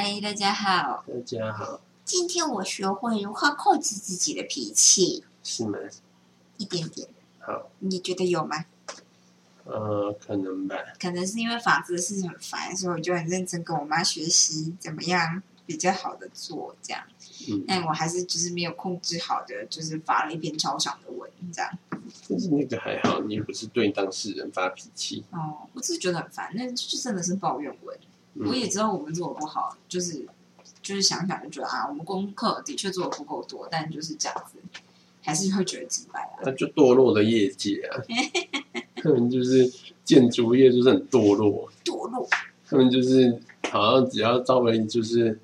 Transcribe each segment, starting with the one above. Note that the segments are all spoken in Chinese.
嗨，大家好。大家好，今天我学会如何控制自己的脾气，是吗？一点点。好，你觉得有吗？呃，可能吧。可能是因为房子的事情很烦，所以我就很认真跟我妈学习怎么样比较好的做这样。嗯，但我还是就是没有控制好的，就是发了一篇超长的文这样。但是那个还好，你又不是对当事人发脾气。哦，我只是觉得很烦，那就真的是抱怨文。我也嗯，知道我们做的不好，就是就是想想就觉得啊，我们功课的确做的不够多，但就是这样子，还是会觉得失败啊。那就堕落的业界啊，他们就是建筑业就是很堕落，堕落，他们就是好像只要稍微就是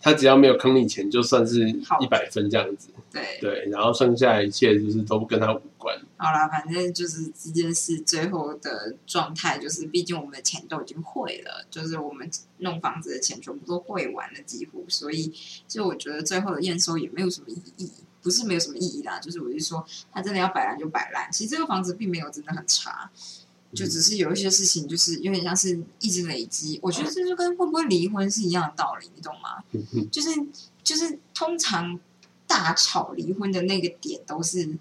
他只要没有坑你钱，就算是一百分这样子。对，对，然后剩下一切就是都跟他无关。好啦，反正就是这件事最后的状态，就是毕竟我们的钱都已经汇了，就是我们弄房子的钱全部都汇完了，几乎，所以就我觉得最后的验收也没有什么意义，不是没有什么意义啦，就是我就说，他真的要摆烂就摆烂。其实这个房子并没有真的很差，就只是有一些事情就是有点像是一直累积，我觉得这就跟会不会离婚是一样的道理，你懂吗？就是就是通常大吵离婚的那个点都是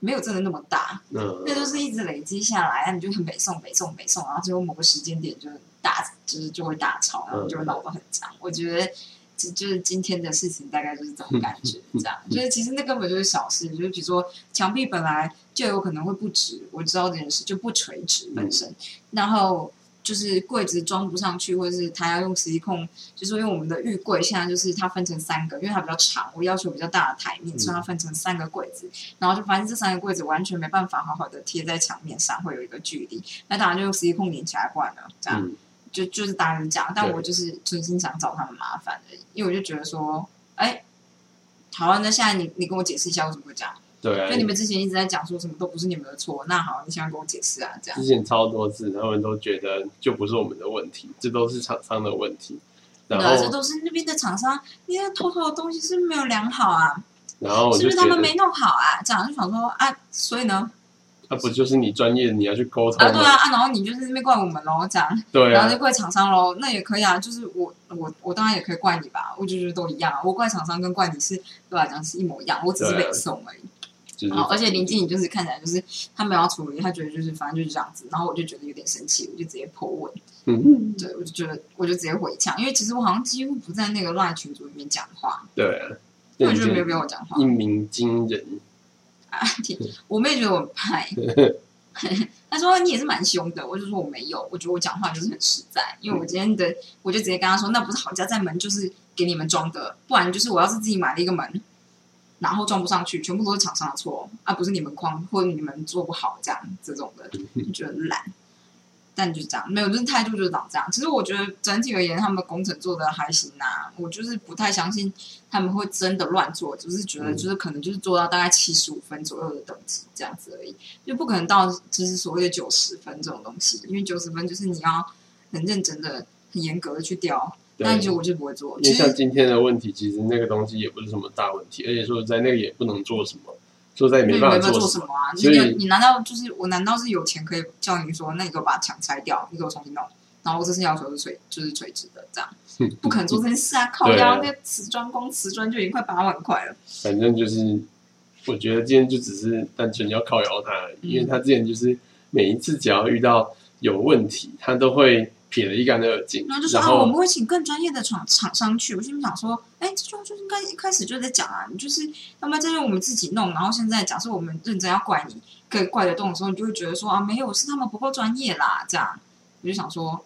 没有真的那么大，嗯，那都是一直累积下来，那你就很北宋北宋北宋，然后最后某个时间点就大就是就会大吵，然后就会闹得很长。我觉得这就是今天的事情，大概就是这种感觉，这样就是其实那根本就是小事，就是比如说墙壁本来就有可能会不直，我知道这件事就不垂直本身，然后。就是柜子装不上去，或者是他要用实际控，就是因为我们的浴柜现在就是它分成三个，因为它比较长，我要求比较大的台面，所以它分成三个柜子。然后就发现这三个柜子完全没办法好好的贴在墙面上，会有一个距离。那当然就用实际控连起来惯了，这样、嗯就就是当然这样。但我就是存心想找他们麻烦的，因为我就觉得说，哎，好啊，那现在你你跟我解释一下为什么会这样？对啊就，你们之前一直在讲说什么都不是你们的错，那好，你现在跟我解释啊，这样之。前超多次，他们都觉得就不是我们的问题，这都是厂商的问题。然对啊，这，都是那边的厂商，你那偷偷的东西是不是没有量好啊？然后是不是他们没弄好啊？这样就想说啊，所以呢，那不就是你专业，你要去沟通啊，对？啊，啊，然后你就是那边怪我们喽，这样。对啊然后就，怪厂商喽，那也可以啊，就是我我我当然也可以怪你吧，我就觉得都一样啊，我怪厂商跟怪你是对我来讲是一模一样，我只是对啊北宋而已。就是然后而且林静怡就是看起来就是他没有要处理，他觉得就是反正就是这样子，然后我就觉得有点生气，我就直接破问，嗯，对我就觉得我就直接回呛，因为其实我好像几乎不在那个 LINE 群组里面讲话，对啊，我觉得没有必要我讲话一鸣惊人，啊，天我妹觉得我很派。他说你也是蛮凶的，我就说我没有，我觉得我讲话就是很实在，因为我今天的我就直接跟他说，那不是好家在门就是给你们装的，不然就是我要是自己买了一个门，然后装不上去，全部都是厂商的错，啊不是你们框或者你们做不好这样这种的，就觉得懒。但就是这样，没有，就是态度就是长这样。其实我觉得整体而言，他们工程做的还行呐、我就是不太相信他们会真的乱做，只是觉得嗯就是可能就是做到大概七十五分左右的等级这样子而已，就不可能到就是所谓的九十分这种东西，因为九十分就是你要很认真的、很严格的去雕，对但就我就不会做。因为像今天的问题，其实那个东西也不是什么大问题，而且说实在那个也不能做什么，说实在也对没办没办法法做什么。啊？你所以你难道就是我难道是有钱可以叫你说，那你给我把墙拆掉，你给我重新弄？然后这次要求是垂就是垂直的，这样不可能做这件事啊！靠腰那瓷砖光瓷砖就已经快八万块了。反正就是，我觉得今天就只是单纯要靠摇他而已，嗯因为他之前就是每一次只要遇到有问题，他都会撇得一干二净，然后就说啊，我们会请更专业的厂厂商去。我心里想说，哎，这就就应该一开始就在讲啊，你就是要不然这是我们自己弄，然后现在假设我们认真要怪你，可以怪得动的时候，你就会觉得说啊，没有，是他们不够专业啦，这样。我就想说，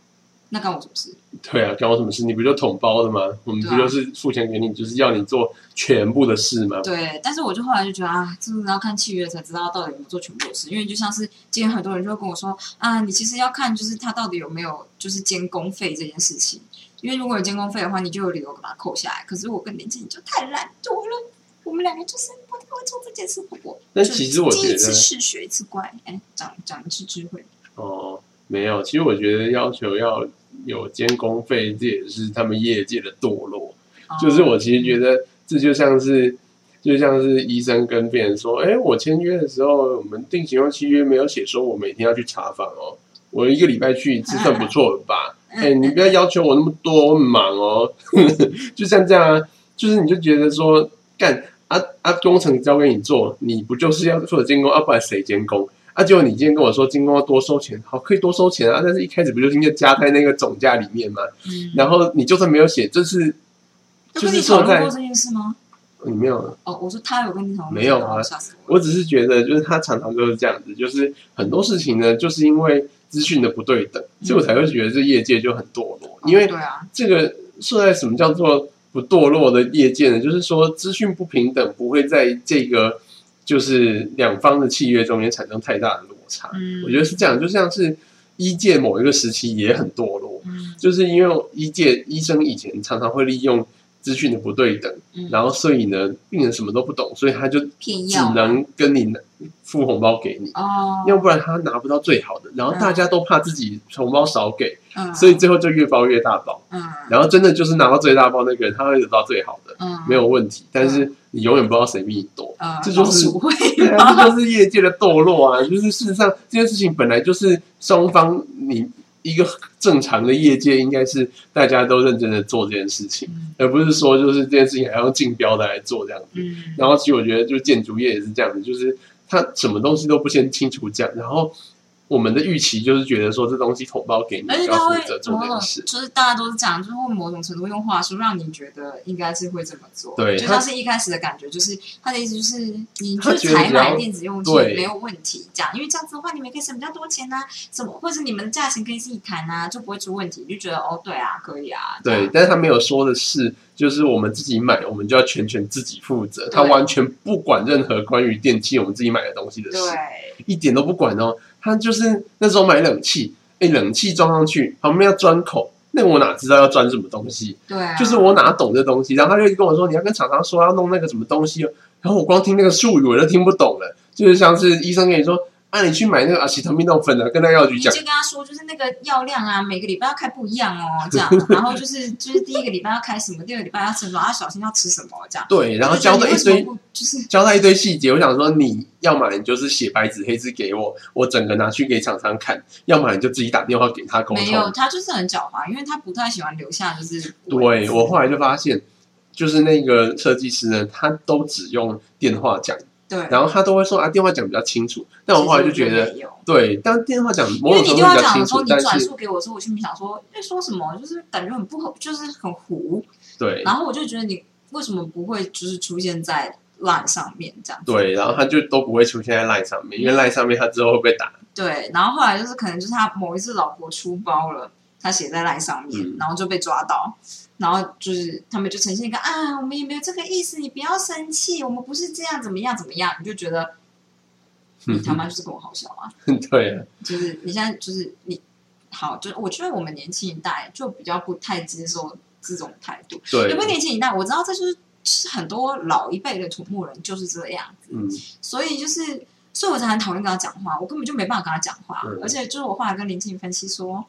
那干我什么事？对啊，干我什么事？你不就统包的吗？我们不就是付钱给你，就是要你做全部的事吗？对，但是我就后来就觉得啊，真的要看契约才知道到底有没有做全部的事，因为就像是今天很多人就会跟我说啊，你其实要看就是他到底有没有就是监工费这件事情，因为如果有监工费的话，你就有理由把它扣下来。可是我跟林静就太懒惰了，我们两个就是不太会做这件事。不过，但其实我就觉得经一次试学一次乖，哎，长长一次智慧。哦，没有，其实我觉得要求要有监工费，这也是他们业界的堕落。就是我其实觉得这就像是，就像是医生跟病人说，哎，我签约的时候，我们定型化契约没有写说我每天要去查房哦，我一个礼拜去一次算不错了吧？哎，你不要要求我那么多，我很忙哦。就像这样啊，就是你就觉得说，干啊啊，工程交给你做，你不就是要负责监工？啊，不然谁监工？啊，结果你今天跟我说金工要多收钱，好，可以多收钱啊。但是一开始不就是应该加在那个总价里面吗？嗯。然后你就算没有写，这是就是说在过这件事吗？你没有哦，我说他有跟你讨论，没有啊？我只是觉得，就是他常常都是这样子，就是很多事情呢，就是因为资讯的不对等，所以我才会觉得这业界就很堕落。因为对啊，这个说在什么叫做不堕落的业界呢？就是说资讯不平等不会在这个就是两方的契约中间产生太大的落差。嗯，我觉得是这样，就像是医界某一个时期也很堕落，嗯，就是因为医界医生以前常常会利用。资讯的不对等，然后所以呢，病人什么都不懂，所以他就只能跟你付红包给你，哦要不然他拿不到最好的。然后大家都怕自己红包少给，所以最后就越包越大包。然后真的就是拿到最大包那个人，他会得到最好的，没有问题。但是你永远不知道谁比你多，这就是这就是业界的堕落啊！就是事实上这件事情本来就是双方你。一个正常的业界应该是大家都认真的做这件事情，而不是说就是这件事情还要竞标的来做这样子。然后其实我觉得，就建筑业也是这样子，就是他什么东西都不先清楚讲，然后。我们的预期就是觉得说这东西统包给你，而且他会某种就是大家都是这样，就是会某种程度用话术让你觉得应该是会这么做。对，就像是一开始的感觉，就是他的意思就是你去采买电子用品没有问题，这样，因为这样子的话你们可以省比较多钱呐，什么或者你们的价钱可以自己谈啊，就不会出问题，就觉得哦，对啊，可以啊。对，但是他没有说的是，就是我们自己买，我们就要全权自己负责，他完全不管任何关于电器我们自己买的东西的事，一点都不管哦。他就是那时候买冷气，哎，冷气装上去旁边要钻孔，那我哪知道要钻什么东西？对，就是我哪懂这东西。然后他就跟我说，你要跟厂商说要弄那个什么东西，然后我光听那个术语我就听不懂了，就是像是医生跟你说。那你去买那个阿西特米诺粉的，跟那药局讲，就跟他说，就是那个药量啊，每个礼拜要开不一样哦，这样。然后就是就是第一个礼拜要开什么，第二个礼拜要吃什么，要小心要吃什么，这样。对，然后交代一堆，就是交代一堆细节。我想说，你要么你就是写白纸黑字给我，我整个拿去给厂商看；要么你就自己打电话给他沟通。没有，他就是很狡猾，因为他不太喜欢留下就是。对我后来就发现，就是那个设计师呢，他都只用电话讲。对，然后他都会说啊，电话讲比较清楚。但我后来就觉得，对，当电话讲，因为你电话讲的时候，你转述给我的时候，我心里想说，在说什么，就是感觉很不好，就是很糊。对，然后我就觉得你为什么不会就是出现在 line 上面这样？对，然后他就都不会出现在 line 上面，因为 line 上面他之后会被打。对，然后后来就是可能就是他某一次老婆出包了，他写在 line 上面，然后就被抓到。然后就是他们就呈现一个啊，我们也没有这个意思，你不要生气，我们不是这样，怎么样怎么样？你就觉得你他妈就是跟我好笑 啊？对，就是你现在就是你好，就是我觉得我们年轻一代就比较不太接受这种态度。对，有没有年轻一代？我知道这就是是很多老一辈的土木人就是这样子。嗯，所以就是，所以我才很讨厌跟他讲话，我根本就没办法跟他讲话。而且就是我后来跟林静分析说，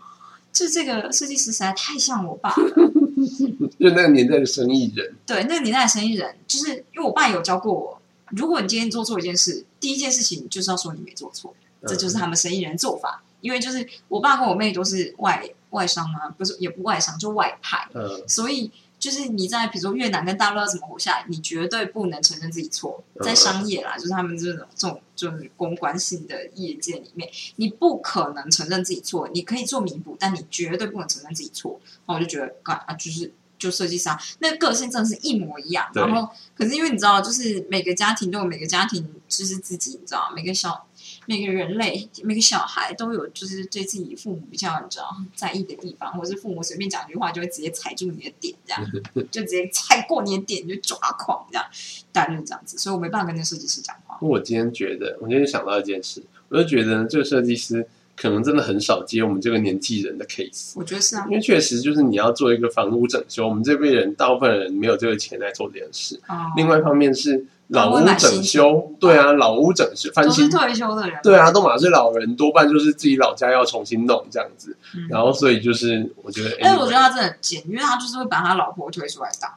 就这个设计师实在太像我爸了。就那个年代的生意人，对那个年代的生意人，就是因为我爸有教过我，如果你今天做错一件事，第一件事情就是要说你没做错，这就是他们生意人做法。因为就是我爸跟我妹都是外外商嘛，不是也不外商，就外派，所以。就是你在比如说越南跟大陆要怎么活下来，你绝对不能承认自己错。在商业啦，就是他们这种这种就是公关性的业界里面，你不可能承认自己错。你可以做弥补，但你绝对不能承认自己错。然后我就觉得，啊，就是就设计师那个性真的是一模一样。然后，可是因为你知道，就是每个家庭都有每个家庭就是自己，你知道，每个小。每个人类，每个小孩都有，就是对自己父母比较你知道在意的地方，或者是父母随便讲一句话，就会直接踩住你的点，这样就直接踩过你的点就抓狂，这样大概就是这样子。所以我没办法跟那设计师讲话。我今天觉得，我今天想到一件事，我就觉得这个设计师可能真的很少接我们这个年纪人的 case。我觉得是啊，因为确实就是你要做一个房屋整修，我们这辈人大部分人没有这个钱来做这件事。另外一方面是。老屋整修，对啊，老屋整修翻新，退休的人，对啊，都马是老人，多半就是自己老家要重新弄这样子，然后所以就是我觉得，哎，我觉得他真的很贱，因为他就是会把他老婆推出来打，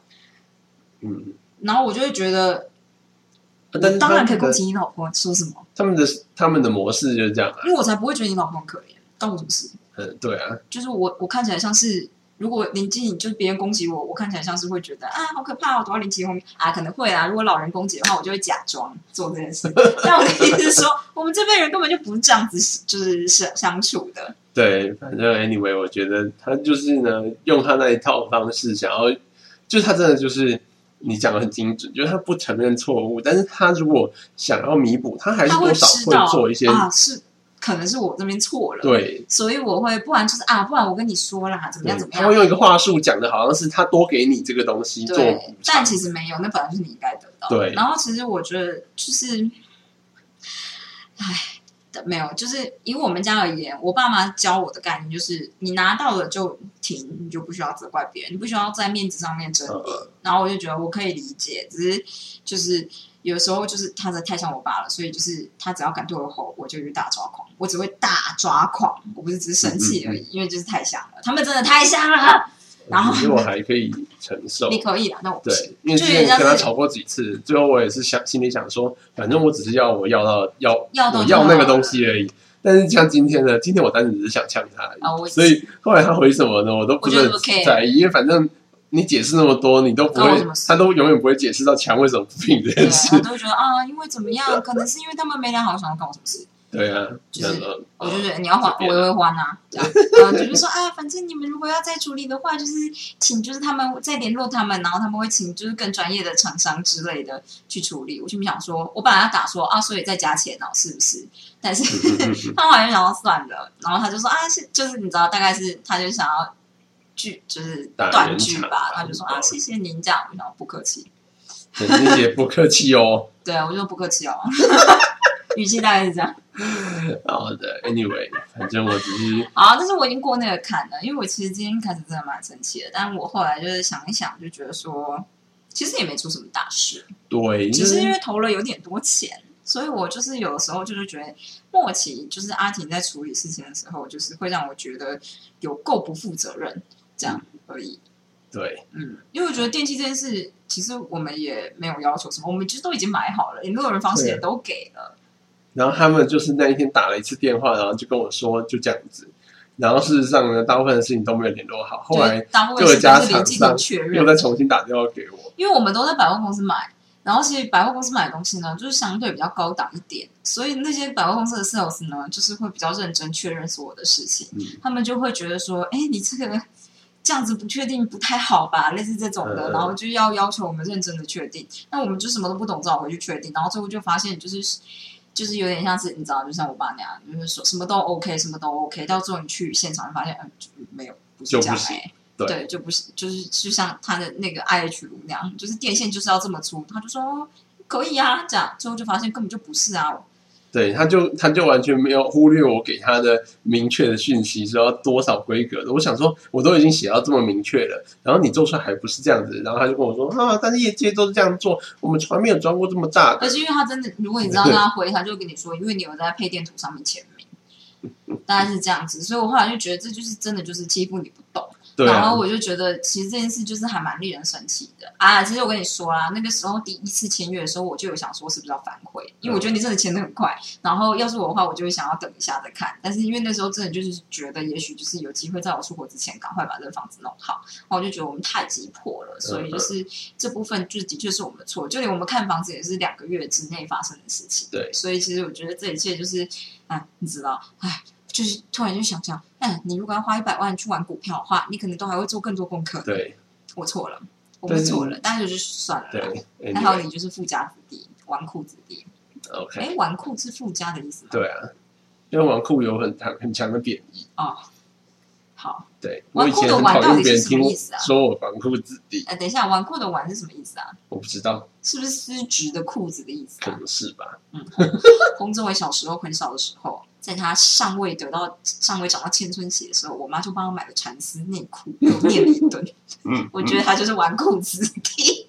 嗯，然后我就会觉得，当然可以攻击你老婆，说什么？他们的他们的模式就是这样，因为我才不会觉得你老婆很可怜，关我什么事？嗯，对啊，就是我我看起来像是。如果临近就是别人攻击我，我看起来像是会觉得啊好可怕，我躲到林奇后面啊，可能会啊。如果老人攻击的话，我就会假装做这件事。但我的意思是说，我们这辈人根本就不是这样子，就是相相处的。对，反正 anyway，我觉得他就是呢，用他那一套方式，想要，就是他真的就是你讲的很精准，就是他不承认错误，但是他如果想要弥补，他还是多少会做一些啊是。可能是我这边错了，对，所以我会，不然就是啊，不然我跟你说啦，怎么样怎么样？他会用一个话术讲的，好像是他多给你这个东西做，但其实没有，那本来是你应该得到。对，然后其实我觉得就是，唉，没有，就是以我们家而言，我爸妈教我的概念就是，你拿到了就停，你就不需要责怪别人，你不需要在面子上面争辩。然后我就觉得我可以理解，只是就是。有时候就是他的太像我爸了，所以就是他只要敢对我吼，我就去大抓狂，我只会大抓狂，我不是只是生气而已，因为就是太像了，他们真的太像了。然后我还可以承受，你可以啊，那我对，因为之前跟他吵过几次，最后我也是想心里想说，反正我只是要我要到要我要那个东西而已。但是像今天呢，今天我单纯只是想呛他，所以后来他回什么呢，我都不是很在意，因为反正。你解释那么多，你都不会，他都永远不会解释到墙为什么不平这件事。我都觉得啊，因为怎么样？可能是因为他们没良好，想要干我什么事。对啊，就是我就觉得你要还，我也会还啊。这样，就是说啊，反正你们如果要再处理的话，就是请就是他们再联络他们，然后他们会请就是更专业的厂商之类的去处理。我就想说，我本来要打说啊，所以再加钱哦，是不是？但是 他好像想要算了，然后他就说啊，是就是你知道，大概是他就想要。拒就是断句吧，他就说啊，谢谢您这样，我说不客气，谢谢不客气哦。对啊，我就说不客气哦，语气大概是这样。好的，Anyway，反正我只是好，但是我已经过那个坎了，因为我其实今天开始真的蛮生气的，但我后来就是想一想，就觉得说其实也没出什么大事。对，只是因为投了有点多钱，所以我就是有的时候就是觉得莫奇就是阿婷在处理事情的时候，就是会让我觉得有够不负责任。这样而已，对，嗯，因为我觉得电器这件事，其实我们也没有要求什么，我们其实都已经买好了，联络人方式也都给了。然后他们就是那一天打了一次电话，然后就跟我说就这样子。然后事实上呢，大部分的事情都没有联络好。后来各家厂商又再重新打电话给我，因为我们都在百货公司买，然后其实百货公司买的东西呢，就是相对比较高档一点，所以那些百货公司的 sales 呢，就是会比较认真确认所有的事情，他们就会觉得说，哎，你这个。这样子不确定不太好吧，类似这种的，然后就要要求我们认真的确定。那我们就什么都不懂，只好回去确定。然后最后就发现，就是就是有点像是你知道，就像我爸那样，就是说什么都 OK，什么都 OK。到最后你去现场，发现嗯，没有，不是这样哎，对，就不是，就是就像他的那个 IH 炉那样，就是电线就是要这么粗。他就说可以啊，这样最后就发现根本就不是啊。对，他就他就完全没有忽略我给他的明确的讯息，说要多少规格的。我想说，我都已经写到这么明确了，然后你做出来还不是这样子。然后他就跟我说啊，但是业界都是这样做，我们从来没有装过这么大。可是因为他真的，如果你知道他回，他就跟你说，因为你有在配电图上面签名，大概是这样子。所以我后来就觉得，这就是真的就是欺负你不懂。然后我就觉得，其实这件事就是还蛮令人生气的啊！其实我跟你说啦，那个时候第一次签约的时候，我就有想说是不是要反悔，因为我觉得你真的签的很快。然后要是我的话，我就会想要等一下再看。但是因为那时候真的就是觉得，也许就是有机会在我出国之前，赶快把这个房子弄好。然后我就觉得我们太急迫了，所以就是这部分就的确是我们的错。就连我们看房子也是两个月之内发生的事情。对，所以其实我觉得这一切就是，哎，你知道，哎。就是突然就想想，嗯，你如果要花一百万去玩股票的话，你可能都还会做更多功课。对，我错了，我们错了，但是就是算了。对，还好你就是富家子弟，纨绔子弟。OK，哎，纨绔是富家的意思吗？对啊，因为纨绔有很强很强的贬义。哦，好，对，纨绔的纨到底是什么意思啊？说我纨绔子弟。哎，等一下，纨绔的纨是什么意思啊？我不知道，是不是丝质的裤子的意思？可能是吧。嗯，洪志伟小时候很小的时候。在他尚未得到尚未长到青春期的时候，我妈就帮他买了蚕丝内裤，又念了一 顿。嗯，我觉得他就是纨绔子弟。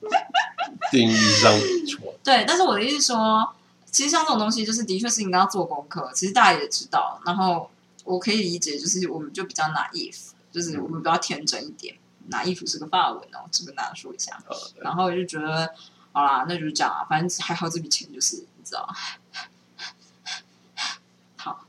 定义上没错。对，但是我的意思说，其实像这种东西，就是的确是应该要做功课。其实大家也知道，然后我可以理解，就是我们就比较拿 if，，就是我们比较天真一点。拿 if 是个发文哦，这跟大家说一下。然后我就觉得，好啦，那就是这样啊。反正还好，这笔钱就是你知道。好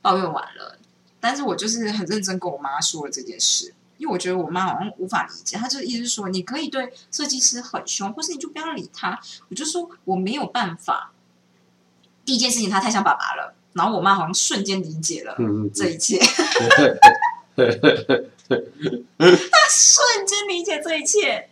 抱怨完了，但是我就是很认真跟我妈说了这件事，因为我觉得我妈好像无法理解，她就是意思说，你可以对设计师很凶，或是你就不要理他。我就说我没有办法。第一件事情，他太像爸爸了，然后我妈好像瞬间理解了这一切，她瞬间理解这一切。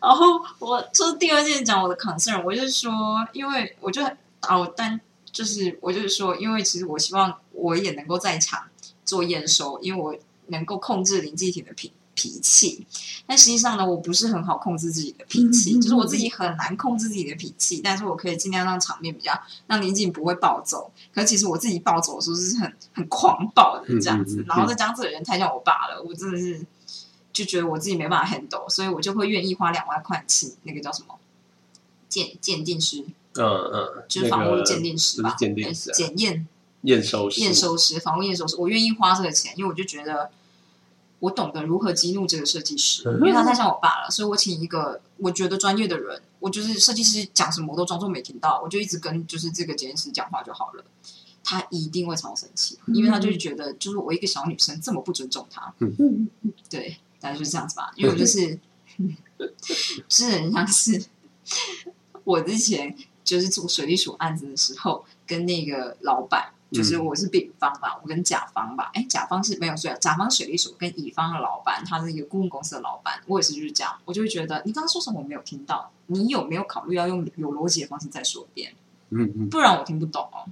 然后我就是第二件讲我的 concern，我就是说，因为我就啊，我，但就是我就是说，因为其实我希望我也能够在场做验收，因为我能够控制林继廷的脾脾气。但实际上呢，我不是很好控制自己的脾气，就是我自己很难控制自己的脾气。但是我可以尽量让场面比较让林静不会暴走。可是其实我自己暴走的时候是很很狂暴的这样子。然后再加上这个人太像我爸了，我真的是。就觉得我自己没办法 handle，所以我就会愿意花两万块请那个叫什么鉴鉴定师，嗯嗯，就是房屋鉴定师吧，鉴定师，检验验收师，验收师，房屋验收师，我愿意花这个钱，因为我就觉得我懂得如何激怒这个设计师，因为他太像我爸了，所以我请一个我觉得专业的人，我就是设计师讲什么我都装作没听到，我就一直跟就是这个检验师讲话就好了，他一定会超生气，因为他就是觉得就是我一个小女生这么不尊重他，对。大概就是这样子吧，因为我就是，是很像是我之前就是做水利署案子的时候，跟那个老板，就是我是丙方吧，我跟甲方吧，哎，甲方是没有水，甲方水利署跟乙方的老板，他是一个顾问公司的老板，我也是就是这样，我就会觉得你刚刚说什么我没有听到，你有没有考虑要用有逻辑的方式再说一遍？嗯嗯，不然我听不懂哦。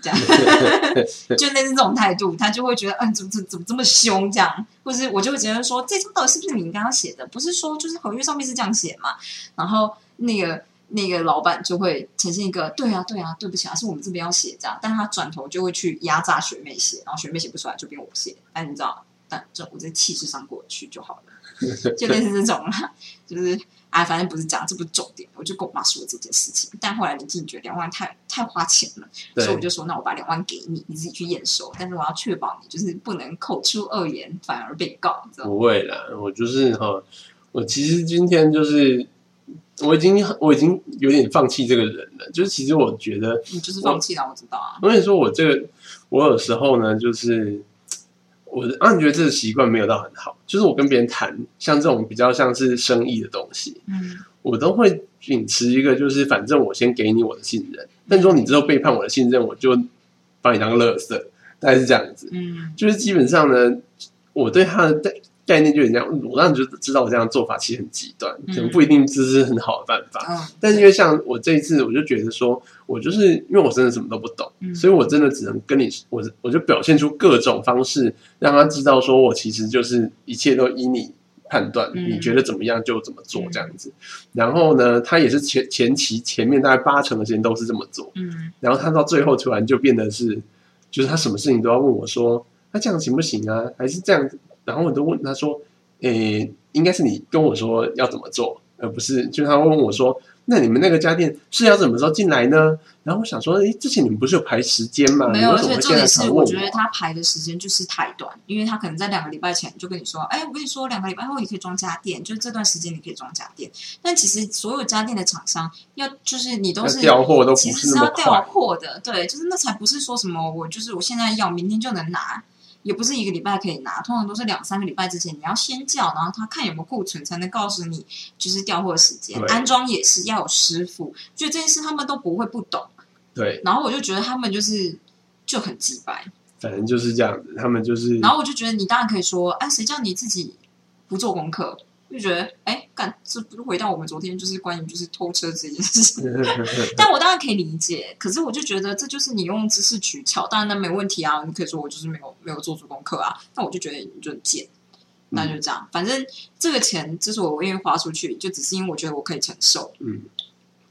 这样，就类似这种态度，他就会觉得，嗯，怎么怎怎么这么凶？这样，或是我就会觉得说，这张到底是不是你刚刚写的？不是说就是合约上面是这样写嘛？然后那个那个老板就会呈现一个，对啊，对啊，对不起啊，是我们这边要写这样，但他转头就会去压榨学妹写，然后学妹写不出来就变我写，哎，你知道，但这我在气势上过去就好了，就类似这种啦，就是。哎，反正不是这样，这不是重点。我就跟我妈说这件事情，但后来林静觉得两万太太花钱了，所以我就说，那我把两万给你，你自己去验收。但是我要确保你就是不能口出恶言，反而被告。不会啦，我就是哈，我其实今天就是我已经我已经有点放弃这个人了。就是其实我觉得你就是放弃了，我知道啊。我跟你说，我这个我有时候呢，就是。我啊，你觉得这个习惯没有到很好，就是我跟别人谈像这种比较像是生意的东西，嗯，我都会秉持一个，就是反正我先给你我的信任，但如果你之后背叛我的信任，我就把你当垃圾，大概是这样子，嗯，就是基本上呢，我对他的概念就这样，我让你就知道我这样做法其实很极端，可能不一定这是很好的办法。嗯，但是因为像我这一次，我就觉得说，我就是因为我真的什么都不懂，所以我真的只能跟你，我我就表现出各种方式，让他知道说我其实就是一切都依你判断，你觉得怎么样就怎么做这样子。然后呢，他也是前前期前面大概八成的时间都是这么做，嗯，然后他到最后突然就变得是，就是他什么事情都要问我说，那这样行不行啊？还是这样子？然后我都问他说：“诶，应该是你跟我说要怎么做，而不是就他问我说，那你们那个家电是要什么时候进来呢？”然后我想说：“诶，之前你们不是有排时间吗？没有，而且重点是，我觉得他排的时间就是太短，因为他可能在两个礼拜前就跟你说：‘哎，我跟你说，两个礼拜后你可以装家电，就是这段时间你可以装家电。’但其实所有家电的厂商要就是你都是调货都其实是要调货的，对，就是那才不是说什么我就是我现在要明天就能拿。”也不是一个礼拜可以拿，通常都是两三个礼拜之前你要先叫，然后他看有没有库存，才能告诉你就是调货时间。安装也是要有师傅，就这件事他们都不会不懂。对，然后我就觉得他们就是就很直白，反正就是这样子，他们就是。然后我就觉得你当然可以说，哎，谁叫你自己不做功课？就觉得，哎，干，这不是回到我们昨天就是关于就是偷车这件事情。但我当然可以理解，可是我就觉得这就是你用知识取巧，当然那没问题啊，你可以说我就是没有没有做足功课啊。那我就觉得你就很贱，那就这样，反正这个钱之所以我愿意花出去，就只是因为我觉得我可以承受。嗯。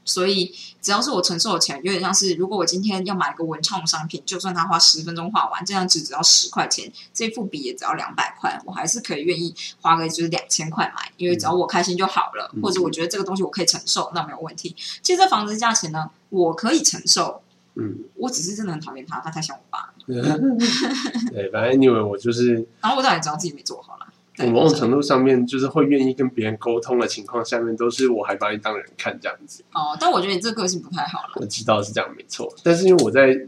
所以，只要是我承受的钱，有点像是，如果我今天要买一个文创商品，就算他花十分钟画完，这张纸只要十块钱，这副笔也只要两百块，我还是可以愿意花个就是两千块买，因为只要我开心就好了，或者我觉得这个东西我可以承受，那没有问题。其实这房子价钱呢，我可以承受，嗯，我只是真的很讨厌他，他太像我爸。对，反正因为我就是，然后我当然知道自己没做好了。某种程度上面，就是会愿意跟别人沟通的情况下面，都是我还把你当人看这样子。哦，但我觉得你这个个性不太好了。我知道是这样没错，但是因为我在，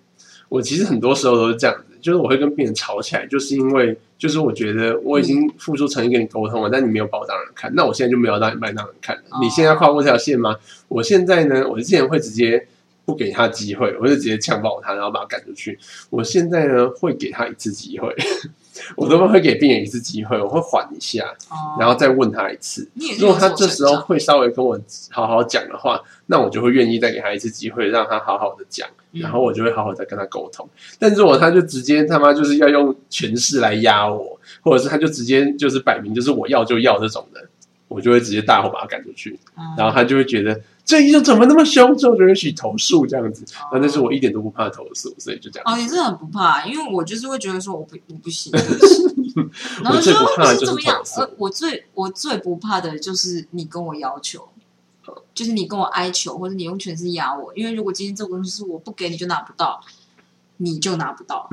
我其实很多时候都是这样子，就是我会跟别人吵起来，就是因为就是我觉得我已经付出诚意跟你沟通了，但你没有把我当人看，那我现在就没有让你把你当人看了。你现在要跨过这条线吗？我现在呢，我之前会直接不给他机会，我就直接呛爆他，然后把他赶出去。我现在呢，会给他一次机会。我都会给病人一次机会，我会缓一下，然后再问他一次。如果他这时候会稍微跟我好好讲的话，那我就会愿意再给他一次机会，让他好好的讲，然后我就会好好再跟他沟通。但如果他就直接他妈就是要用权势来压我，或者是他就直接就是摆明就是我要就要这种的，我就会直接大吼把他赶出去，然后他就会觉得。这医生怎么那么凶？之后就会去投诉这样子，那但是我一点都不怕投诉，所以就这样。哦，你真的很不怕，因为我就是会觉得说我不我不行。然后最不怕就是怎么样？我最我最不怕的就是你跟我要求，就是你跟我哀求，或者你用权势压我。因为如果今天这个东西是我不给你就拿不到，你就拿不到，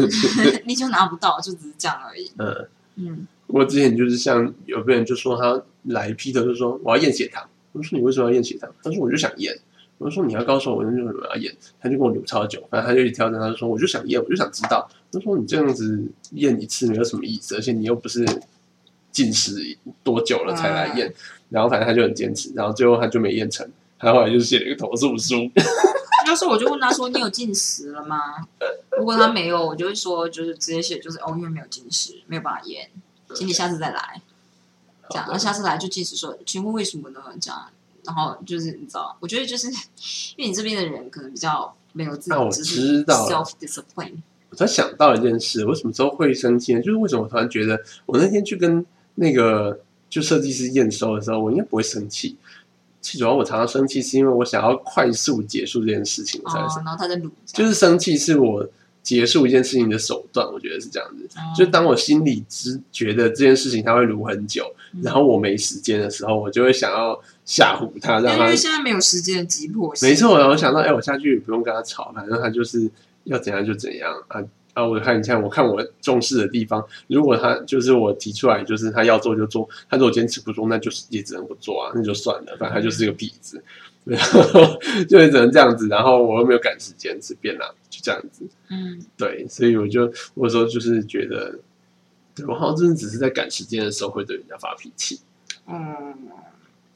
你就拿不到，就只是这样而已。嗯嗯，我之前就是像有个人就说他来批的，就说我要验血糖。我说你为什么要验血糖？他说我就想验。我说你要告诉我为什么要验？他就跟我聊超久，反正他就一挑战，他就说我就想验，我就想知道。他说你这样子验一次没有什么意思，而且你又不是进食多久了才来验。然后反正他就很坚持，然后最后他就没验成，他后来就写了一个投诉书。那时候我就问他说你有进食了吗？如果他没有，我就会说就是直接写就是哦因为没有进食，没有办法验，请你下次再来。这样，然后下次来就即使说，请问为什么呢？这样，然后就是你知道，我觉得就是 因为你这边的人可能比较没有自己，我知道 self discipline。我才想到一件事，我什么时候会生气呢？就是为什么我突然觉得，我那天去跟那个就设计师验收的时候，我应该不会生气。最主要我常常生气，是因为我想要快速结束这件事情，我才生。然后他在就是生气是我。结束一件事情的手段，我觉得是这样子。就当我心里只觉得这件事情它会撸很久，然后我没时间的时候，我就会想要吓唬他，让他。因为现在没有时间的急迫性。没错，然后想到，哎，我下去也不用跟他吵，反正他就是要怎样就怎样啊啊！我看一下，我看我重视的地方，如果他就是我提出来，就是他要做就做，他如果坚持不做，那就是也只能不做啊，那就算了，反正他就是个痞子。然后就只能这样子，然后我又没有赶时间，随便啦，就这样子。嗯，对，所以我就我说就是觉得，我好像真的只是在赶时间的时候会对人家发脾气。嗯，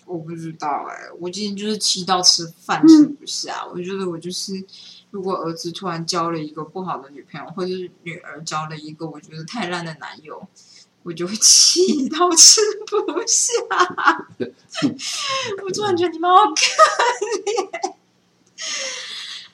我不知道哎，我今天就是气到吃饭吃不下。我觉得我就是，如果儿子突然交了一个不好的女朋友，或者是女儿交了一个我觉得太烂的男友。我就会气到吃不下，我突然觉得你们好可怜。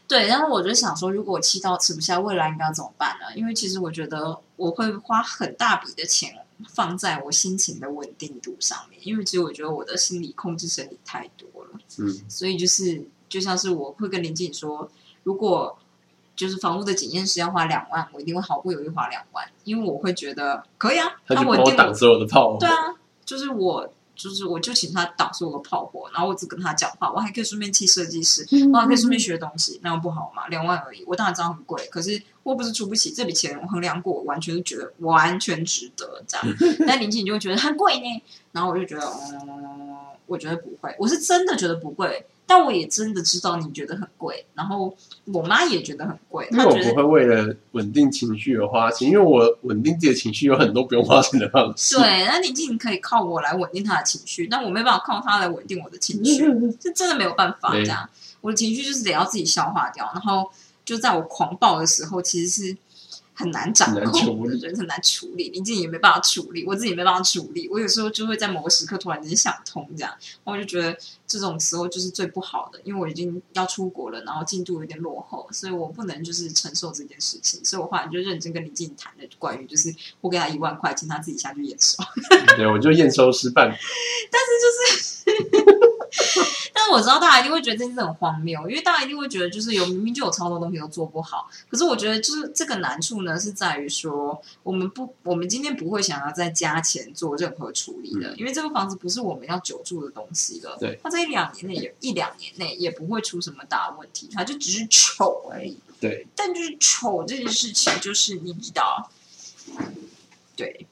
对，然后我就想说，如果我气到吃不下，未来应该怎么办呢？因为其实我觉得我会花很大笔的钱放在我心情的稳定度上面，因为其实我觉得我的心理控制身体太多了。嗯，所以就是就像是我会跟林静说，如果。就是房屋的检验是要花两万，我一定会毫不犹豫花两万，因为我会觉得可以啊，他稳定挡所有的炮。对啊，就是我，就是我就请他挡所有的炮火，然后我只跟他讲话，我还可以顺便替设计师，我还可以顺便学东西，那样不好吗？两万而已，我当然知道很贵，可是我不是出不起这笔钱，我衡量过，完全是觉得完全值得这样。但林静就会觉得很贵呢，然后我就觉得，嗯，我觉得不会，我是真的觉得不贵。但我也真的知道你觉得很贵，然后我妈也觉得很贵。因为我不会为了稳定情绪而花钱，因为我稳定自己的情绪有很多不用花钱的方式。对，那你尽可以靠我来稳定他的情绪，但我没办法靠他来稳定我的情绪，这真的没有办法这样。我的情绪就是得要自己消化掉，然后就在我狂暴的时候，其实是。很难掌控，我觉得很难处理，你自己也没办法处理，我自己没办法处理。我有时候就会在某个时刻突然间想通，这样，我就觉得这种时候就是最不好的，因为我已经要出国了，然后进度有点落后，所以我不能就是承受这件事情，所以我后来就认真跟李静谈了关于就是我给他一万块，请他自己下去验收。对，我就验收失败，但是就是。但是我知道大家一定会觉得这件事很荒谬，因为大家一定会觉得就是有明明就有超多东西都做不好。可是我觉得就是这个难处呢，是在于说我们不，我们今天不会想要再加钱做任何处理的，因为这个房子不是我们要久住的东西了。对，它在一两年内也一两年内也不会出什么大问题，它就只是丑而已。对，但就是丑这件事情，就是你知道，对。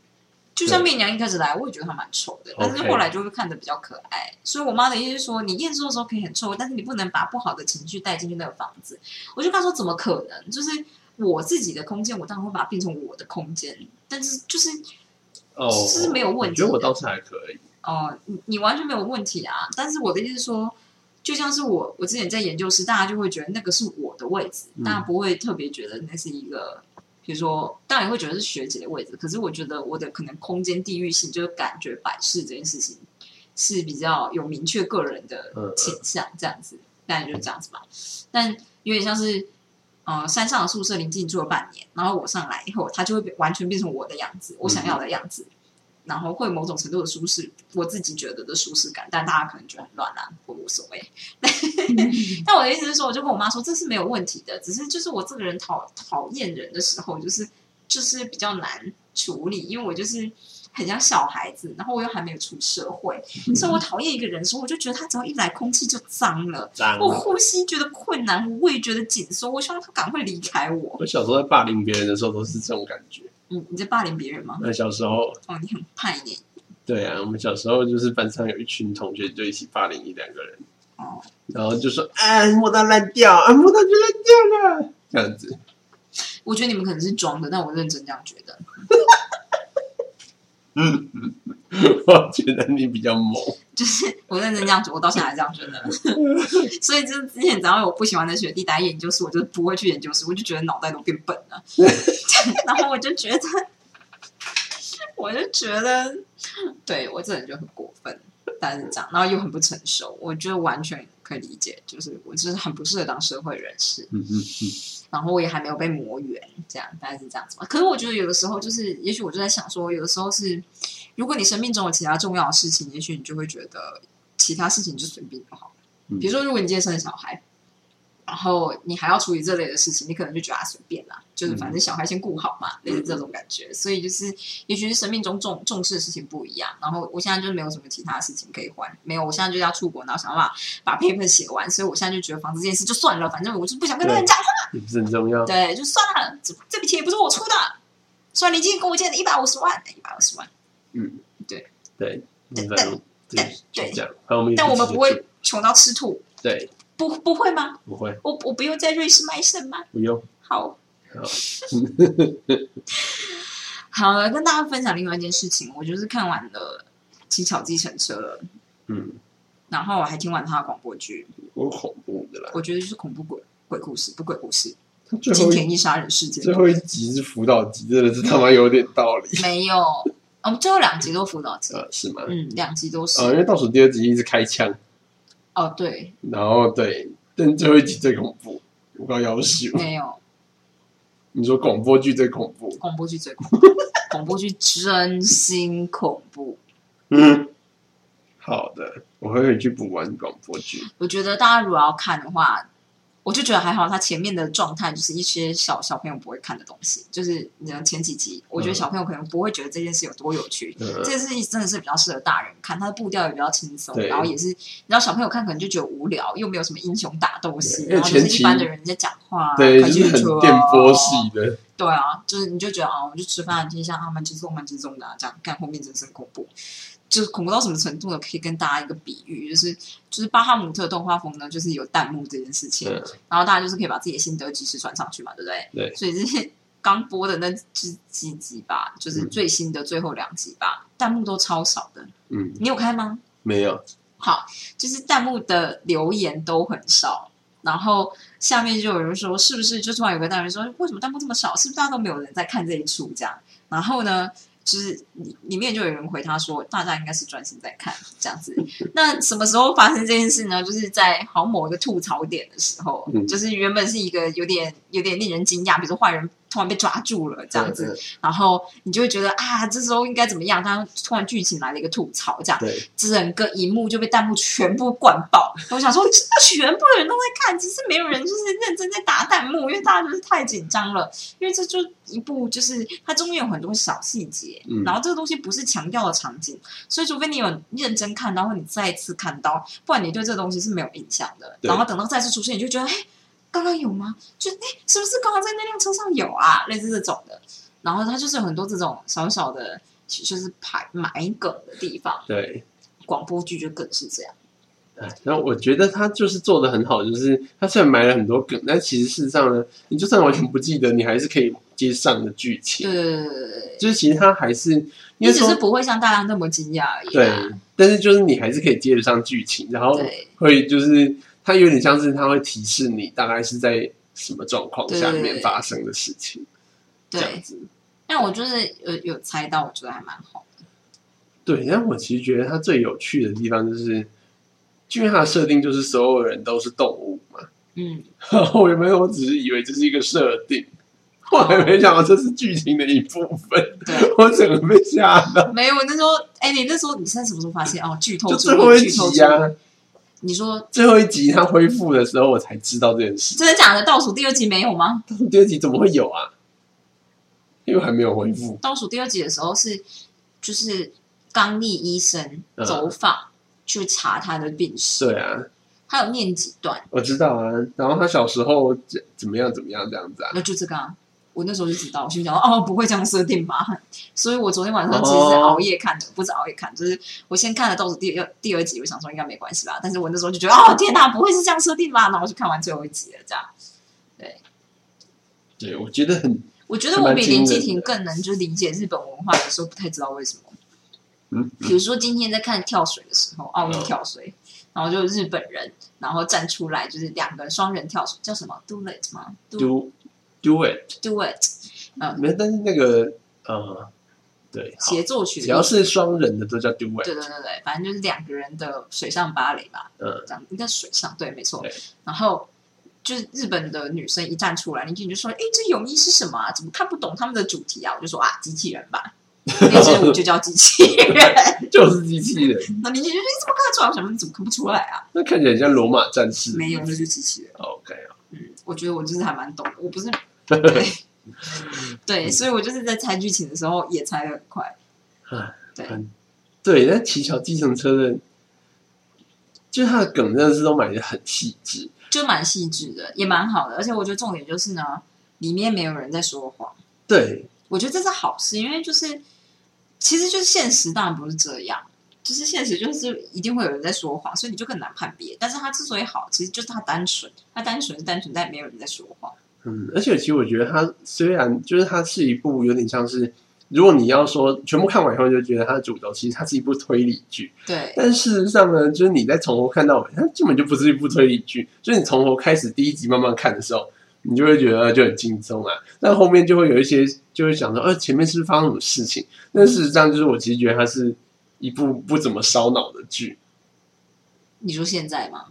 就像媚娘一开始来，我也觉得她蛮丑的，但是后来就会看的比较可爱。所以我妈的意思是说，你验收的时候可以很臭，但是你不能把不好的情绪带进去那个房子。我就跟她说，怎么可能？就是我自己的空间，我当然会把它变成我的空间，但是就是哦，是没有问题的我觉得我倒是还可以。哦、你你完全没有问题啊。但是我的意思是说，就像是我我之前在研究室，大家就会觉得那个是我的位置，嗯大家不会特别觉得那是一个。比如说，当然会觉得是学姐的位置，可是我觉得我的可能空间地域性，就是感觉摆饰这件事情是比较有明确个人的倾向，这样子，大概就是这样子吧。但有点像是，呃，山上的宿舍临近住了半年，然后我上来以后，它就会完全变成我的样子，我想要的样子，然后会有某种程度的舒适，我自己觉得的舒适感，但大家可能觉得很乱啦、我无所谓。但我的意思是说，我就跟我妈说，这是没有问题的，只是就是我这个人讨讨厌人的时候，就是就是比较难处理，因为我就是。很像小孩子，然后我又还没有出社会，所以我讨厌一个人的时候，我就觉得他只要一来，空气就脏了，脏我呼吸觉得困难，我胃觉得紧缩，我希望他赶快离开我。我小时候在霸凌别人的时候都是这种感觉。你你在霸凌别人吗？那小时候，哦，你很叛逆对啊，我们小时候就是班上有一群同学就一起霸凌一两个人，哦。然后就说啊摸到烂掉，啊摸到就烂掉了，这样子。我觉得你们可能是装的，但我认真这样觉得。嗯，我觉得你比较猛。就是我认真这样子，我到现在还这样觉得。所以就是之前只要有我不喜欢的学弟来研究室，我就不会去研究室，我就觉得脑袋都变笨了。然后我就觉得，我就觉得，对我这人就很过分，但是这样，然后又很不成熟，我觉得完全可以理解，就是我就是很不适合当社会人士。嗯嗯嗯，然后我也还没有被磨圆，这样大概是这样子吧。可是我觉得有的时候就是，也许我就在想说，有的时候是，如果你生命中有其他重要的事情，也许你就会觉得其他事情就随便就好了。嗯比如说，如果你今天生了小孩，然后你还要处理这类的事情，你可能就觉得啊随便啦，就是反正小孩先顾好嘛，类似这种感觉。所以就是，也许是生命中重重视的事情不一样。然后我现在就没有什么其他事情可以还，没有，我现在就要出国，然后想办法把 paper 写完。所以我现在就觉得房子这件事就算了，反正我就不想跟那个人讲话。也不是很重要。对，就算了，这这笔钱也不是我出的。虽然你今天跟我借了一百五十万，一百五十万，对，但反正但就是这样。但我们不会穷到吃土，对，不不会吗？不会，我我不用在瑞士卖肾吗？不用。好，好，好了，跟大家分享另外一件事情，我就是看完了《乞巧计程车》了，嗯，然后我还听完他的广播剧，我恐怖的啦。我觉得就是恐怖鬼鬼故事，不鬼故事，金田一杀人事件。最后一集是辅导集，真的是他妈有点道理。没有，我们最后两集都辅导集，呃，是吗？嗯，两集都是，呃，因为倒数第二集一直开枪，哦，对，然后对，但最后一集最恐怖，我刚要死。没有。你说广播剧最恐怖？广播剧最恐怖，广播剧真心恐怖。嗯，好的，我会回去补完广播剧。我觉得大家如果要看的话，我就觉得还好，他前面的状态就是一些小小朋友不会看的东西，就是你的前几集，我觉得小朋友可能不会觉得这件事有多有趣。嗯这件事情真的是比较适合大人看，他的步调也比较轻松，然后也是，你知道小朋友看可能就觉得无聊，又没有什么英雄打斗戏，然后就是一般的人在讲话，对，就是很电波系的。对啊，就是你就觉得啊，我就吃饭听一下啊，蛮轻松蛮轻松的、啊，这样干后面真是很恐怖，就是恐怖到什么程度呢？可以跟大家一个比喻，就是就是巴哈姆特动画风呢，就是有弹幕这件事情，嗯，然后大家就是可以把自己的心得及时传上去嘛，对不对？对所以这些 刚播的那几几集吧，就是最新的最后两集吧，弹幕都超少的，嗯，你有开吗？没有，好，就是弹幕的留言都很少，然后下面就有人说，是不是就突然有个弹幕说，为什么弹幕这么少？是不是大家都没有人在看这一出这样？然后呢，就是里里面就有人回他说，大家应该是专心在看这样子。那什么时候发生这件事呢？就是在好某一个吐槽点的时候，嗯就是原本是一个有点有点令人惊讶，比如说坏人突然被抓住了这样子，嗯，然后你就会觉得啊，这时候应该怎么样？他突然剧情来了一个吐槽，这样对，整个荧幕就被弹幕全部灌爆。我想说，全部的人都在看，只是没有人就是认真在打弹幕，因为大家就是太紧张了。因为这就一部就是它中间有很多小细节，嗯然后这个东西不是强调的场景，所以除非你有认真看到，或你再次看到，不然你对这个东西是没有印象的。然后等到再次出现，你就觉得，哎，刚刚有吗？就哎，是不是刚刚在那辆车上有啊？类似这种的。然后它就是有很多这种小小的，就是排埋梗的地方。对，广播剧就更是这样。然后我觉得他就是做的很好，就是他虽然埋了很多梗，但其实事实上呢，你就算完全不记得，你还是可以接上的剧情。对对对对对，就是其实他还是，因你为只是不会像大家那么惊讶而已对。，但是就是你还是可以接得上剧情，然后对会就是它有点像是它会提示你大概是在什么状况下面发生的事情，这样，子。但我就是有有猜到，我觉得还蛮好的。对，但我其实觉得它最有趣的地方就是，因为它的设定就是所有人都是动物嘛。嗯，然后原本我只是以为这是一个设定，后来没想到这是剧情的一部分，对，我整个被吓到。没有，我那时候，哎，你那时候你是在什么时候发现？哦，剧透最后一集啊。你说 最后一集他恢复的时候，我才知道这件事。真的假的？倒数第二集没有吗？第二集怎么会有啊？因为还没有恢复。倒数第二集的时候是就是刚力医生嗯走访去查他的病史，对啊，他有念几段，我知道啊。然后他小时候怎怎么样怎么样这样子啊？那就这个啊。我那时候就知道，我心想哦，不会这样设定吧？所以我昨天晚上其实是熬夜看的，不是熬夜看，就是我先看了倒数第二第二集，我想说应该没关系吧。但是我那时候就觉得哦，天哪，不会是这样设定吧？然后我就看完最后一集了，这样。对，对我觉得很 我觉得我比林继廷更能就是理解日本文化，有时候不太知道为什么。嗯，比如说今天在看跳水的时候，奥运跳水，然后就日本人，然后站出来就是两个双人跳水，叫什么 do it 吗 do do it，do it，嗯，没，但是那个呃，对，协奏曲，只要是双人的都叫 do 对 it。对对对对，反正就是两个人的水上芭蕾吧，嗯，这样应该是水上，对，没错。然后就是日本的女生一站出来，林俊就说：“哎，这泳衣是什么啊？怎么看不懂他们的主题啊？”我就说：“啊，机器人吧。”那支舞就叫机器人。就是机器人，那林俊就说：“你怎么看得出来？”我想说：“你怎么看不出来啊那看起来像罗马战士。？”没有，那就是机器人。OK 啊，嗯，我觉得我就是还蛮懂的，我不是对 对，所以我就是在猜剧情的时候也猜的很快。对对，那骑小计程车的，就是他的梗真的是都买的很细致。就蛮细致的，也蛮好的。而且我觉得重点就是呢，里面没有人在说谎。对，我觉得这是好事，因为就是其实就是现实当然不是这样，就是现实就是一定会有人在说谎，所以你就更难判别。但是他之所以好，其实就是他单纯，他单纯是单纯在没有人在说谎。嗯，而且其实我觉得它虽然就是它是一部有点像是，如果你要说全部看完以后就觉得它的主轴，其实它是一部推理剧，对，但事实上呢，就是你在从头看到尾，它根本就不是一部推理剧，所以你从头开始第一集慢慢看的时候，你就会觉得就很轻松啊，但后面就会有一些就会想说，呃，前面是不是发生什么事情？但事实上就是我其实觉得它是一部不怎么烧脑的剧，你说现在吗？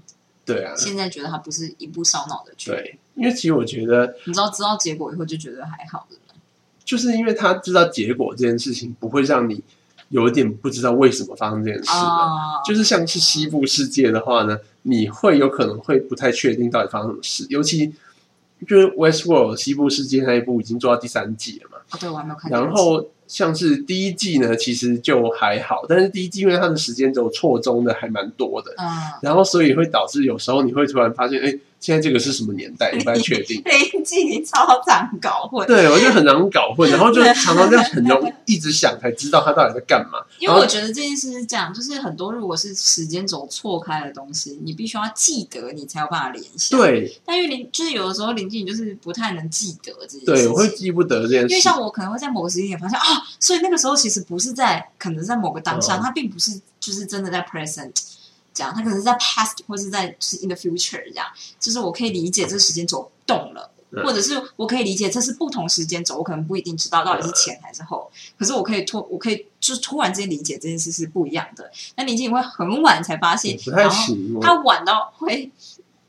对啊，现在觉得它不是一部烧脑的剧，对，因为其实我觉得你知道知道结果以后就觉得还好。就是因为他知道结果这件事情不会让你有点不知道为什么发生这件事就是像是西部世界的话呢，你会有可能会不太确定到底发生什么事，尤其就是 Westworld 西部世界那一部已经做到第三季了嘛。哦，对我还没有看。然后像是第一季呢，其实就还好，但是第一季因为它的时间轴错综的还蛮多的，嗯，然后所以会导致有时候你会突然发现，哎，现在这个是什么年代，你不太确定。第一季你超常搞混，对，我就很常搞混，然后就常常这样很容易一直想才知道他到底在干嘛。因为我觉得这件事是这样，就是很多如果是时间轴错开的东西，你必须要记得，你才有办法联想。，对但因为林就是有的时候林静就是不太能记得这件事情。对，我会记不得这件事。因为像我可能会在某个时间点发现啊，所以那个时候其实不是在，可能在某个当下，嗯它并不是就是真的在 present 这样，它可能是在 past 或是在是 in the future 这样，就是我可以理解这个时间轴动了。嗯或者是我可以理解这是不同时间轴，我可能不一定知道到底是前还是后，可是我可以突我可以就是突然之间理解这件事是不一样的。那林静会很晚才发现然后他晚到会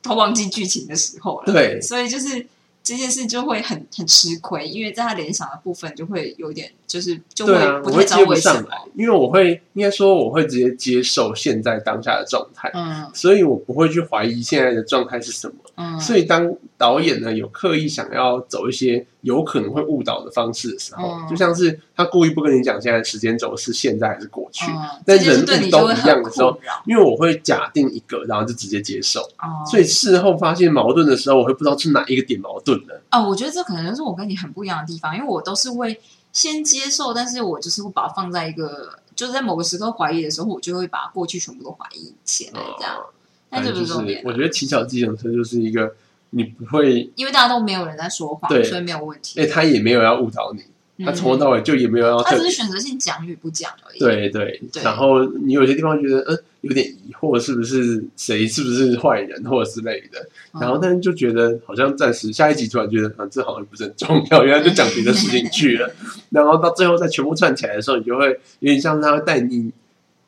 都忘记剧情的时候了。对所以就是这件事就会很很吃亏，因为在他联想的部分就会有点就是就会不我会接不太知道为什么。上来，因为我会应该说我会直接接受现在当下的状态，嗯所以我不会去怀疑现在的状态是什么。嗯，所以当导演呢有刻意想要走一些有可能会误导的方式的时候，嗯就像是他故意不跟你讲现在时间轴是现在还是过去，嗯，但人都一样的时候。因为我会假定一个，然后就直接接受，哦，所以事后发现矛盾的时候，我会不知道是哪一个点矛盾了。哦，我觉得这可能就是我跟你很不一样的地方，因为我都是会先接受，但是我就是会把它放在一个，就是在某个时刻怀疑的时候，我就会把过去全部都怀疑起来，这样。哦但这反正就是重点啊，我觉得骑小计程车就是一个你不会，因为大家都没有人在说谎，对。所以没有问题。哎，他也没有要误导你，他从头嗯到尾就也没有要他只是选择性讲与不讲而已。，对对，对。然后你有些地方觉得嗯有点疑惑，是不是谁是不是坏人或者之类的，嗯。然后但是就觉得好像暂时下一集突然觉得啊这好像不是很重要，原来就讲别的事情去了，然后到最后再全部串起来的时候，你就会有点像他会带你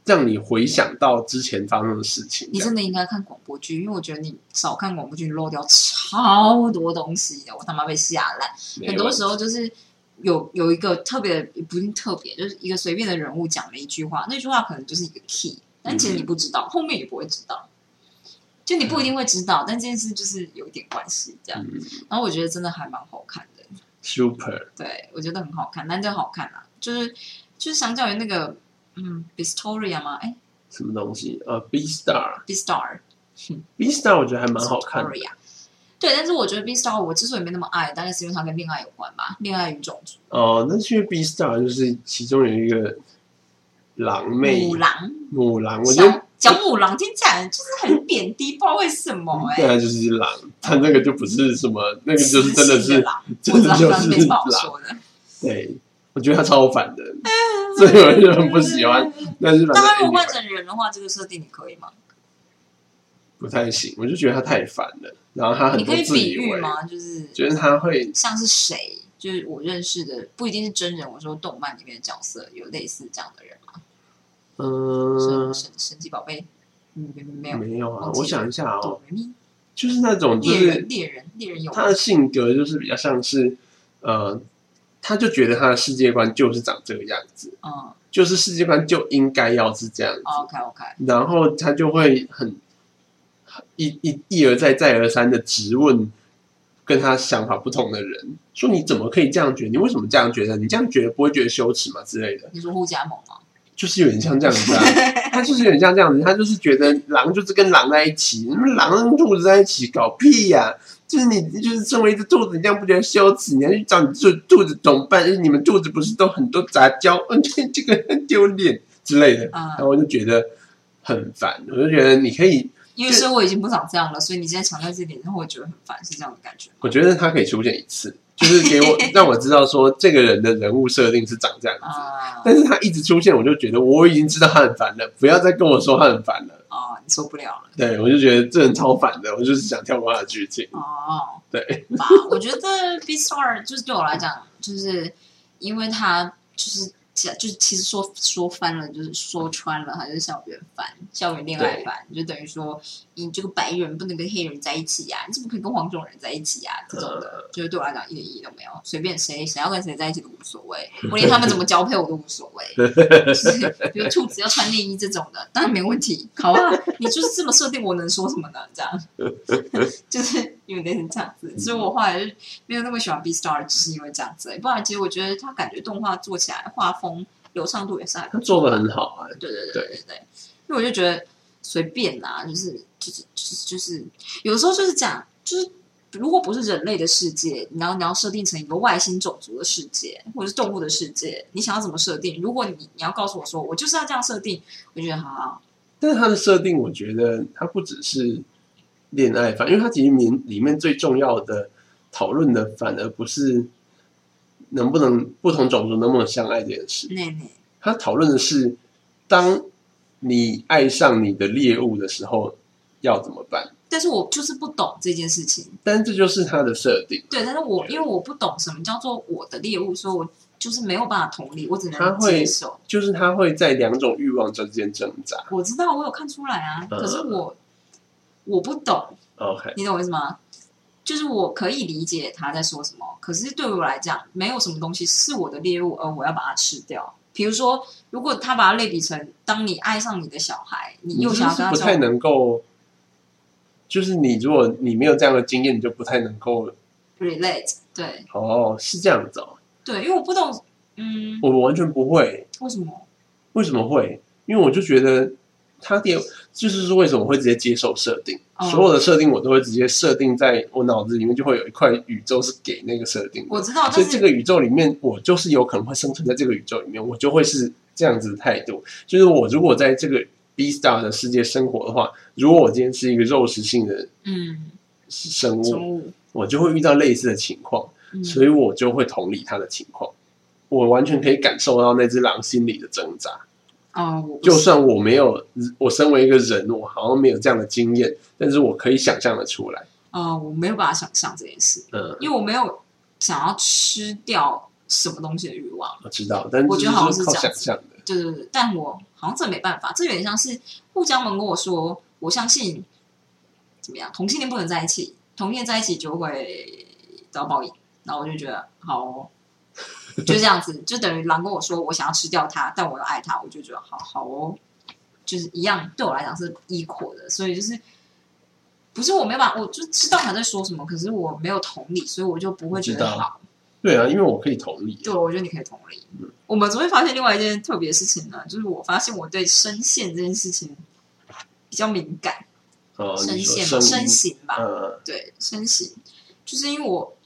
让你回想到之前发生的事情。你真的应该看广播剧，因为我觉得你少看广播剧，漏掉超多东西的，我他妈被吓烂。很多时候就是有有一个特别，不一定特别，就是一个随便的人物讲了一句话，那句话可能就是一个 key，但其实你不知道，后面也不会知道。就你不一定会知道，但这件事就是有一点关系，这样。嗯然后我觉得真的还蛮好看的，super 对我觉得很好看，但这好看啊，就是就是相较于那个嗯 Bistoria 吗？哎什么东西？呃，B Star B Star B Star 我觉得还蛮好看的。对，但是我觉得 B Star 我之所以没那么爱，大概是因为它跟恋爱有关吧，恋爱与种族。哦，那是因为 B Star 就是其中有一个狼妹母狼，母狼，我觉得小讲母狼听起来就是很贬低，不知道为什么 哎、对啊，就是狼，它那个就不是什么，那个就是真的是，狼，我真的就是狼。对，我觉得他超烦的，所以我就很不喜欢。但是他如果换成人的话，这个设定你可以吗？不太行，我就觉得他太烦了。然后他很你可以，比喻吗？就是觉得他会像是谁？就是我认识的，不一定是真人。我说动漫里面的角色有类似这样的人吗？嗯神神奇宝贝，嗯，没有。没有啊，我想一下哦，就是那种就是猎人，猎人，有他的性格就是比较像是呃，他就觉得他的世界观就是长这个样子，嗯就是世界观就应该要是这样子。，OK OK，然后他就会很一一一而再再而三的质问跟他想法不同的人，说你怎么可以这样觉得？你为什么这样觉得？你这样觉得不会觉得羞耻吗？之类的，你说互加盟吗？就是有点像这样子啊。他就是有点像这样子，他就是觉得狼就是跟狼在一起，那么狼跟兔子在一起搞屁呀、就是你，就是身为一只兔子，你这样不觉得羞耻？你要去找你这兔子同伴，你们兔子不是都很多杂交？嗯，这这个很丢脸之类的。然后嗯，我就觉得很烦，我就觉得你可以，因为生活已经不长这样了，所以你现在强调这点，然后我觉得很烦，是这样的感觉。我觉得他可以出现一次，就是给我 让我知道说这个人的人物设定是长这样子。啊但是他一直出现，我就觉得我已经知道他很烦了，不要再跟我说他很烦了。啊，你受不了了对我就觉得这人超烦的，我就是想跳过他的剧情。哦。对，吧，我觉得 B Star 就是对我来讲，就是因为他就是就是其实说说翻了，就是说穿了，他就是校园番、校园恋爱番，就等于说你这个白人不能跟黑人在一起呀、你怎么可以跟黄种人在一起呀、这种的，就是对我来讲一点意义都没有，随便谁想要跟谁在一起都无所谓，我连他们怎么交配我都无所谓，就是比如兔子要穿内衣这种的，当然没问题，好啊，你就是这么设定，我能说什么呢？这样。就是有点是这样子，所以我后来就没有那么喜欢 B Star，只是因为这样子。不然其实我觉得他感觉动画做起来画风流畅度也是还不他做的很好啊，对对对对对，因为我就觉得随便啦，就是就是就是就是有时候就是这样，就是如果不是人类的世界，你要你要设定成一个外星种族的世界，或者是动物的世界，你想要怎么设定？如果你你要告诉我说我就是要这样设定，我觉得好好，但是他的设定，我觉得他不只是恋爱番，因为他其实里里面最重要的讨论的，反而不是能不能不同种族能不能相爱这件事，他讨论的是，当你爱上你的猎物的时候要怎么办。但是我就是不懂这件事情。但这就是他的设定，对，但是我因为我不懂什么叫做我的猎物，所以我就是没有办法同理，我只能他会接受。就是他会在两种欲望之间挣扎。我知道，我有看出来啊，嗯可是我我不懂，OK，你懂我意思吗？就是我可以理解他在说什么，可是对我来讲，没有什么东西是我的猎物，而我要把它吃掉。比如说，如果他把它类比成，当你爱上你的小孩，你又想要跟他不太能够，就是你如果你没有这样的经验，你就不太能够 relate，对哦，是这样子哦，对，因为我不懂，嗯，我完全不会，为什么？为什么会？因为我就觉得他点就是说为什么会直接接受设定，哦所有的设定我都会直接设定在我脑子里面，就会有一块宇宙是给那个设定的。我知道，所以这个宇宙里面，我就是有可能会生存在这个宇宙里面，我就会是这样子的态度。就是我如果在这个 B Star 的世界生活的话，如果我今天是一个肉食性的嗯，生物，我就会遇到类似的情况，嗯所以我就会同理他的情况。我完全可以感受到那只狼心里的挣扎。哦，就算我没有，我身为一个人，我好像没有这样的经验，但是我可以想象的出来。哦，我没有办法想象这件事，嗯，因为我没有想要吃掉什么东西的欲望。我知道，但我觉得好像是这样子想象的。对对对，但我好像这没办法，这有点像是互江门跟我说，我相信怎么样，同性恋不能在一起，同性恋在一起就会遭报应，然后我就觉得好、哦，就这样子，就等于狼跟我说我想要吃掉它，但我又爱它，我就觉得好好哦，就是一样，对我来讲是 equal 的，所以就是。不是我没有办法，我就知道他在说什么，可是我没有同理，所以我就不会觉得好。对啊，因为我可以同理。对，我觉得你可以同理。我们昨天发现另外一件特别事情呢，就是我发现我对声线这件事情比较敏感，哦，声线嘛，声形吧，呃，对，声形，就是因为我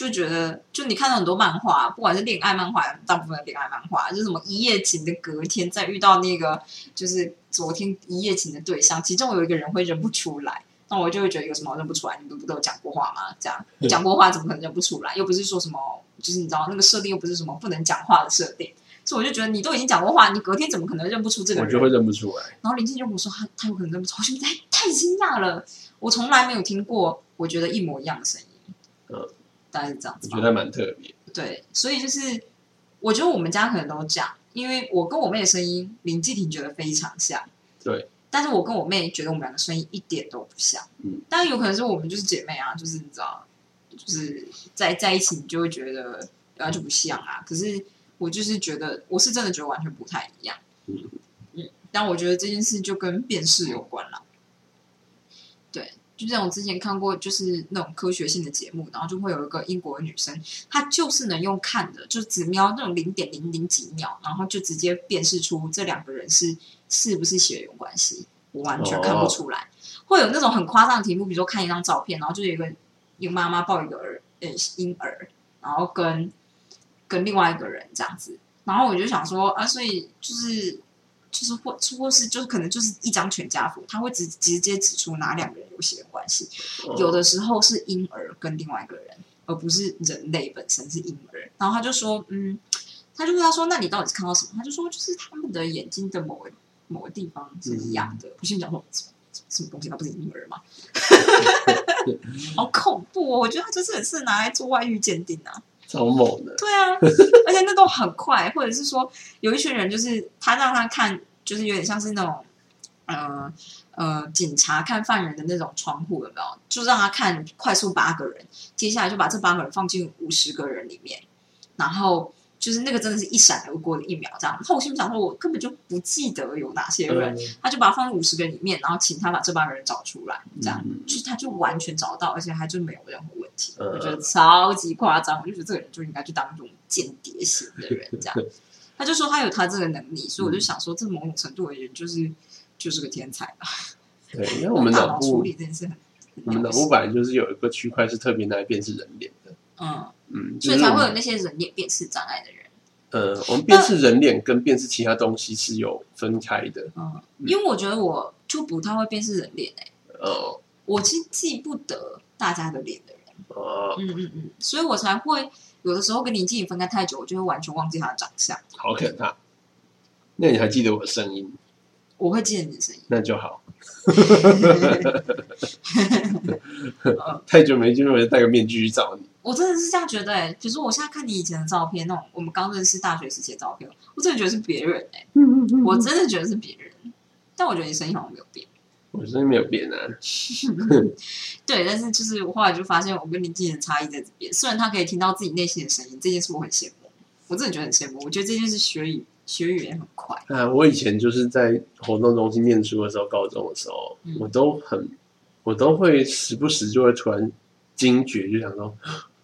就觉得，就你看到很多漫画，不管是恋爱漫画，大部分的恋爱漫画，就是什么一夜情的隔天再遇到那个就是昨天一夜情的对象，其中有一个人会认不出来。那我就会觉得有什么好认不出来？你们不都有讲过话吗？这样你讲过话怎么可能认不出来？又不是说什么，就是你知道那个设定又不是什么不能讲话的设定，所以我就觉得你都已经讲过话，你隔天怎么可能认不出这个人？我就会认不出来。然后林静就跟我说他他有可能认不出，我觉得太太惊讶了，我从来没有听过我觉得一模一样的声音，嗯，大概是这样子。我觉得蛮特别。对，所以就是我觉得我们家可能都这样，因为我跟我妹的声音林继廷觉得非常像，对，但是我跟我妹觉得我们两个声音一点都不像，嗯，但有可能是我们就是姐妹啊，就是你知道，就是在在一起你就会觉得然后就不像啊，可是我就是觉得我是真的觉得完全不太一样，嗯。嗯，但我觉得这件事就跟辨识有关啦，对。就像我之前看过，就是那种科学性的节目，然后就会有一个英国的女生，她就是能用看的，就只瞄那种零点零零几秒，然后就直接辨识出这两个人是是不是血缘关系，我完全看不出来。会有那种很夸张的题目，比如说看一张照片，然后就有一个一个妈妈抱一个儿呃婴儿，然后跟跟另外一个人这样子，然后我就想说啊，所以就是就是或或是就是可能就是一张全家福，他会直直接指出哪两个人有血缘关系，哦有的时候是婴儿跟另外一个人，而不是人类本身是婴儿。然后他就说，嗯，他就问他说，那你到底是看到什么？他就说，就是他们的眼睛的某个某个地方是一样的。我心里想说，什么什么东西？那不是婴儿吗？好恐怖哦！我觉得他就是很适合拿来做外遇鉴定啊。超猛的。对啊，而且那都很快，或者是说有一群人就是他让他看，就是有点像是那种呃呃警察看犯人的那种窗户有没有？就让他看快速八个人，接下来就把这八个人放进五十个人里面，然后。就是那个真的是一闪而过的一秒，这样。然后我心里想说，我根本就不记得有哪些人，嗯他就把他放在五十个里面，然后请他把这帮人找出来，这样，嗯就是他就完全找到，而且他就没有任何问题，嗯我觉得超级夸张，我就觉得这个人就应该去当这种间谍型的人，这样。他就说他有他这个能力，所以我就想说，这某种程度而言，就是就是个天才吧。对，因为我们大脑部，处理这件事很，我们脑部本来就是有一个区块是特别拿来辨识人脸的。嗯，所以才会有那些人脸辨识障碍的人。呃，我们辨识人脸跟辨识其他东西是有分开的。嗯，因为我觉得我就不太会辨识人脸诶、哦我其实记不得大家的脸的人。哦，嗯嗯嗯，所以我才会有的时候跟林静怡分开太久，我就会完全忘记她的长相。好可怕。那你还记得我的声音？我会记得你的声音。那就好。嗯 太久没见面，我就戴个面具去找你。我真的是这样觉得哎、比如说我现在看你以前的照片，那种我们刚认识大学时期的照片，我真的觉得是别人哎、嗯嗯嗯我真的觉得是别人。但我觉得你声音好像没有变。我声音没有变啊。对，但是就是我后来就发现，我跟林静怡的差异在这边。虽然他可以听到自己内心的声音，这件事我很羡慕，我真的觉得很羡慕。我觉得这件事学语学语言很快。啊，我以前就是在活动中心念书的时候，高中的时候，嗯我都很，我都会时不时就会突然惊觉，就想说，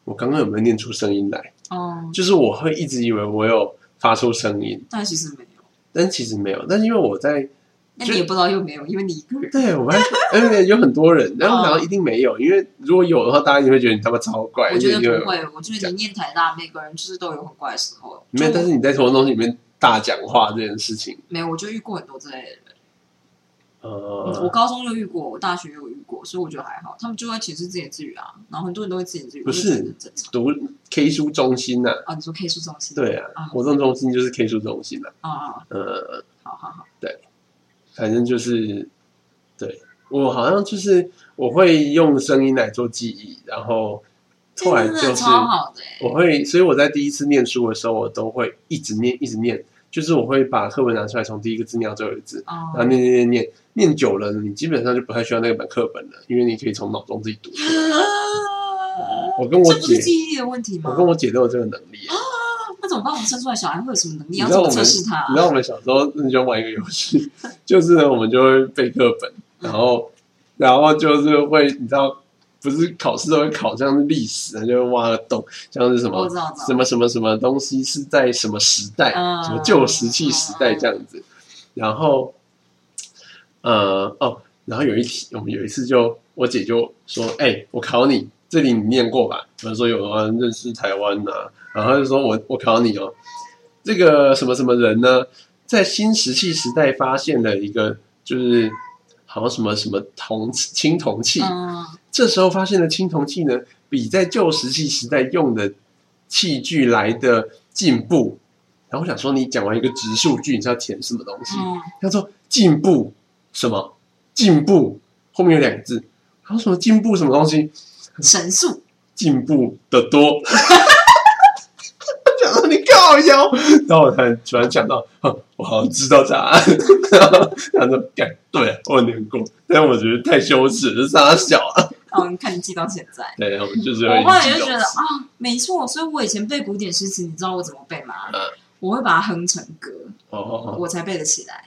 我刚刚有没有念出声音来？哦，就是我会一直以为我有发出声音，但其实没有。但其实没有。但是因为我在那你也不知道有没有，因为你一个人。对我还而且有很多人，然后哦然后一定没有，因为如果有的话，大家一定会觉得你他妈超怪。我觉得不会，我觉得你念台大，每个人就是都有很怪的时候。没有，但是你在什么东西里面大讲话这件事情，没有，我就遇过很多这类的人。我高中就遇过，我大学有遇过，所以我觉得还好。他们就会寝室自言自语啊，然后很多人都会自言自语，不是。读 K 书中心呐、啊，你说 K 书中心？对啊，啊活动中心就是 K 书中心呐、啊啊，呃，好好好，对反正就是，对我好像就是我会用声音来做记忆，然后后来就是我会，所以我在第一次念书的时候，我都会一直念，一直念，就是我会把课文拿出来，从第一个字念到最后一个字，然后念念念，念久了，你基本上就不太需要那本课本了，因为你可以从脑中自己读出来。我跟我姐这不是，记忆力的问题吗？我跟我姐都有这个能力。那怎么办？我们生出来小孩会有什么能力？要怎么测试他啊？你知道我们小时候很喜欢玩一个游戏，就是呢，我们就会背课本，然后，然后就是会，你知道，不是考试都会考像是历史，就会挖个洞，像是什么什么什么什么东西是在什么时代，嗯什么旧石器时代这样子，然后，呃，哦，然后有一题，我们有一次就我姐就说，哎、我考你，这里你念过吧？我说有啊，认识台湾呐、然后她就说我我考你哦，这个什么什么人呢，在新石器时代发现了一个就是好像什么什么铜青铜器，嗯，这时候发现的青铜器呢，比在旧石器时代用的器具来的进步。然后我想说，你讲完一个直数句，你是要填什么东西？嗯，他说进步什么？进步后面有两个字，他说什么进步什么东西？神速，进步的多。讲到你靠腰，然后我才突然想到，哼我好像知道答案。然 后他说：“干，对啊，我有念过，但我觉得太羞耻了，傻小了。哦，你看你记到现在。”对，我就是我后来就觉得啊，没错，所以我以前背古典诗词，你知道我怎么背吗？嗯我会把它哼成歌哦，哦，我才背得起来。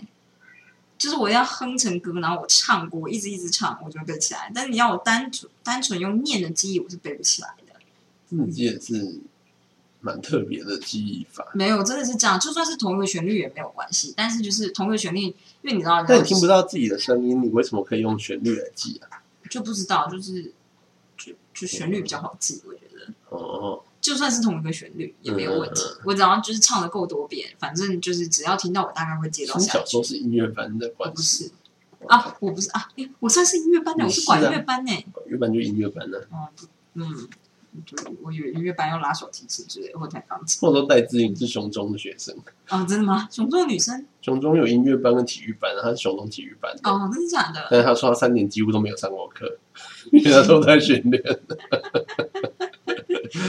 就是我要哼成歌，然后我唱过，我一直一直唱，我就会背起来。但是你要我单纯单纯用念的记忆，我是背不起来的。你也是蛮特别的记忆法，没有，真的是这样。就算是同一个旋律也没有关系，但是就是同一个旋律，因为你知道，但你听不到自己的声音，你为什么可以用旋律来记啊？就不知道，就是就就旋律比较好记，我觉得。哦，就算是同一个旋律也没有问题我只要就是唱的够多遍，反正就是只要听到我大概会接到小时候。是音乐班的我不关系，是啊，我不是啊，哎我算是音乐班的，我是管乐班呢。管乐班就音乐班呢，哦，不嗯，就我以为音乐班要拉手提琴之类的，或弹钢琴。或者说戴志颖是雄中的学生，哦，真的吗？雄中的女生？雄中有音乐班跟体育班，他是雄中体育班的，哦，真的假的？但是他说他三年几乎都没有上过课，因为他都在训练。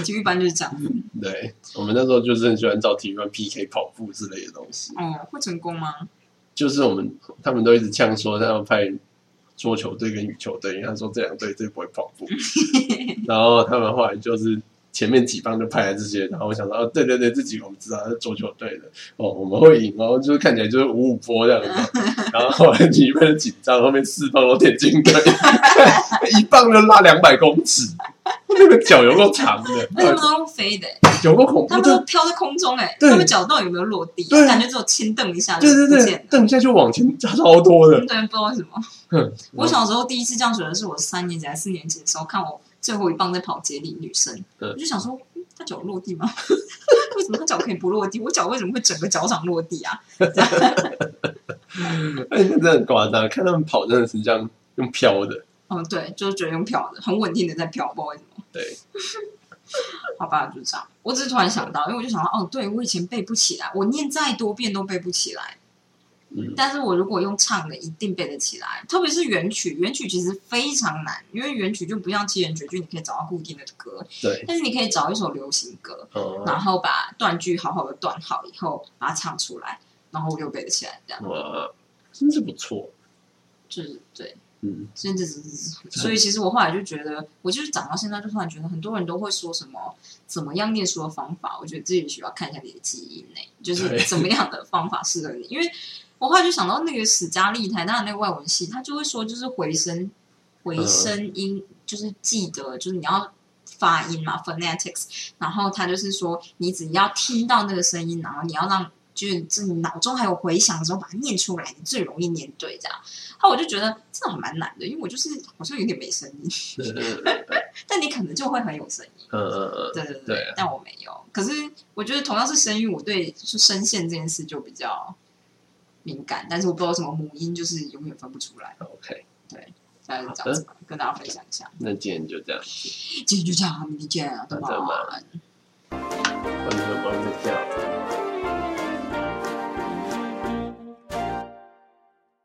体育班就是这样。对我们那时候就是很喜欢找体育班 PK 跑步之类的东西，哦，会成功吗？就是我们他们都一直呛说他要派桌球队跟羽球队，他说这两队最不会跑步，然后他们后来就是。前面几棒就派来这些，然后我想说，哦，对对对，这几个我们知道是桌球队的，哦，我们会赢哦，就是看起来就是五五波这样子。然后后来体育班就紧张，后面四棒都田径队，一棒就拉两百公尺，那个脚有够长的，那他们都用飞的，有够恐怖的，他们都飘在空中，哎，对他们脚到底有没有落地？对感觉只有轻蹬一下就对对对不见，了。蹬一下就往前加超多的。对，不知道为什么。哼 我小时候第一次这样觉得是我三年级还是四年级的时候，看我最后一棒在跑接力女生，嗯我就想说，嗯她脚落地吗？为什么她脚可以不落地？我脚为什么会整个脚掌落地啊？哎，那真的很夸张，看他们跑真的是这样用飘的。嗯，对，就是觉得用飘的，很稳定的在飘，不知道为什么。对，好吧，就这样。我只是突然想到，因为我就想到，哦，对我以前背不起来，我念再多遍都背不起来。嗯，但是我如果用唱的，一定背得起来。特别是原曲，原曲其实非常难，因为原曲就不像七言绝句，你可以找到固定的歌，对，但是你可以找一首流行歌，哦，然后把断句好好的断好以后，把它唱出来，然后我就背得起来，这样哇，真是不错。就是对。嗯，真的是，所以其实我后来就觉得，我就是长到现在，就突然觉得很多人都会说什么怎么样念书的方法，我觉得自己需要看一下你的记忆内，就是怎么样的方法适合你。因为我后来就想到那个史嘉丽台大的那个外文系，他就会说，就是回声回声音，就是记得，就是你要发音嘛，phonetics，然后他就是说，你只要听到那个声音，然后你要让。就是这你脑中还有回响的时候，把它念出来，你最容易念对这样。后我就觉得这种还蛮难的，因为我就是好像有点没声音，嗯但你可能就会很有声音。嗯嗯，对对对，对啊但我没有。可是我觉得同样是声音，我对就声线这件事就比较敏感，但是我不知道什么母音就是永远分不出来。OK，大概是这样跟大家分享一下。那今天就这样，今天就这样，明天见啊，拜那这样吧拜。我们忙着跳。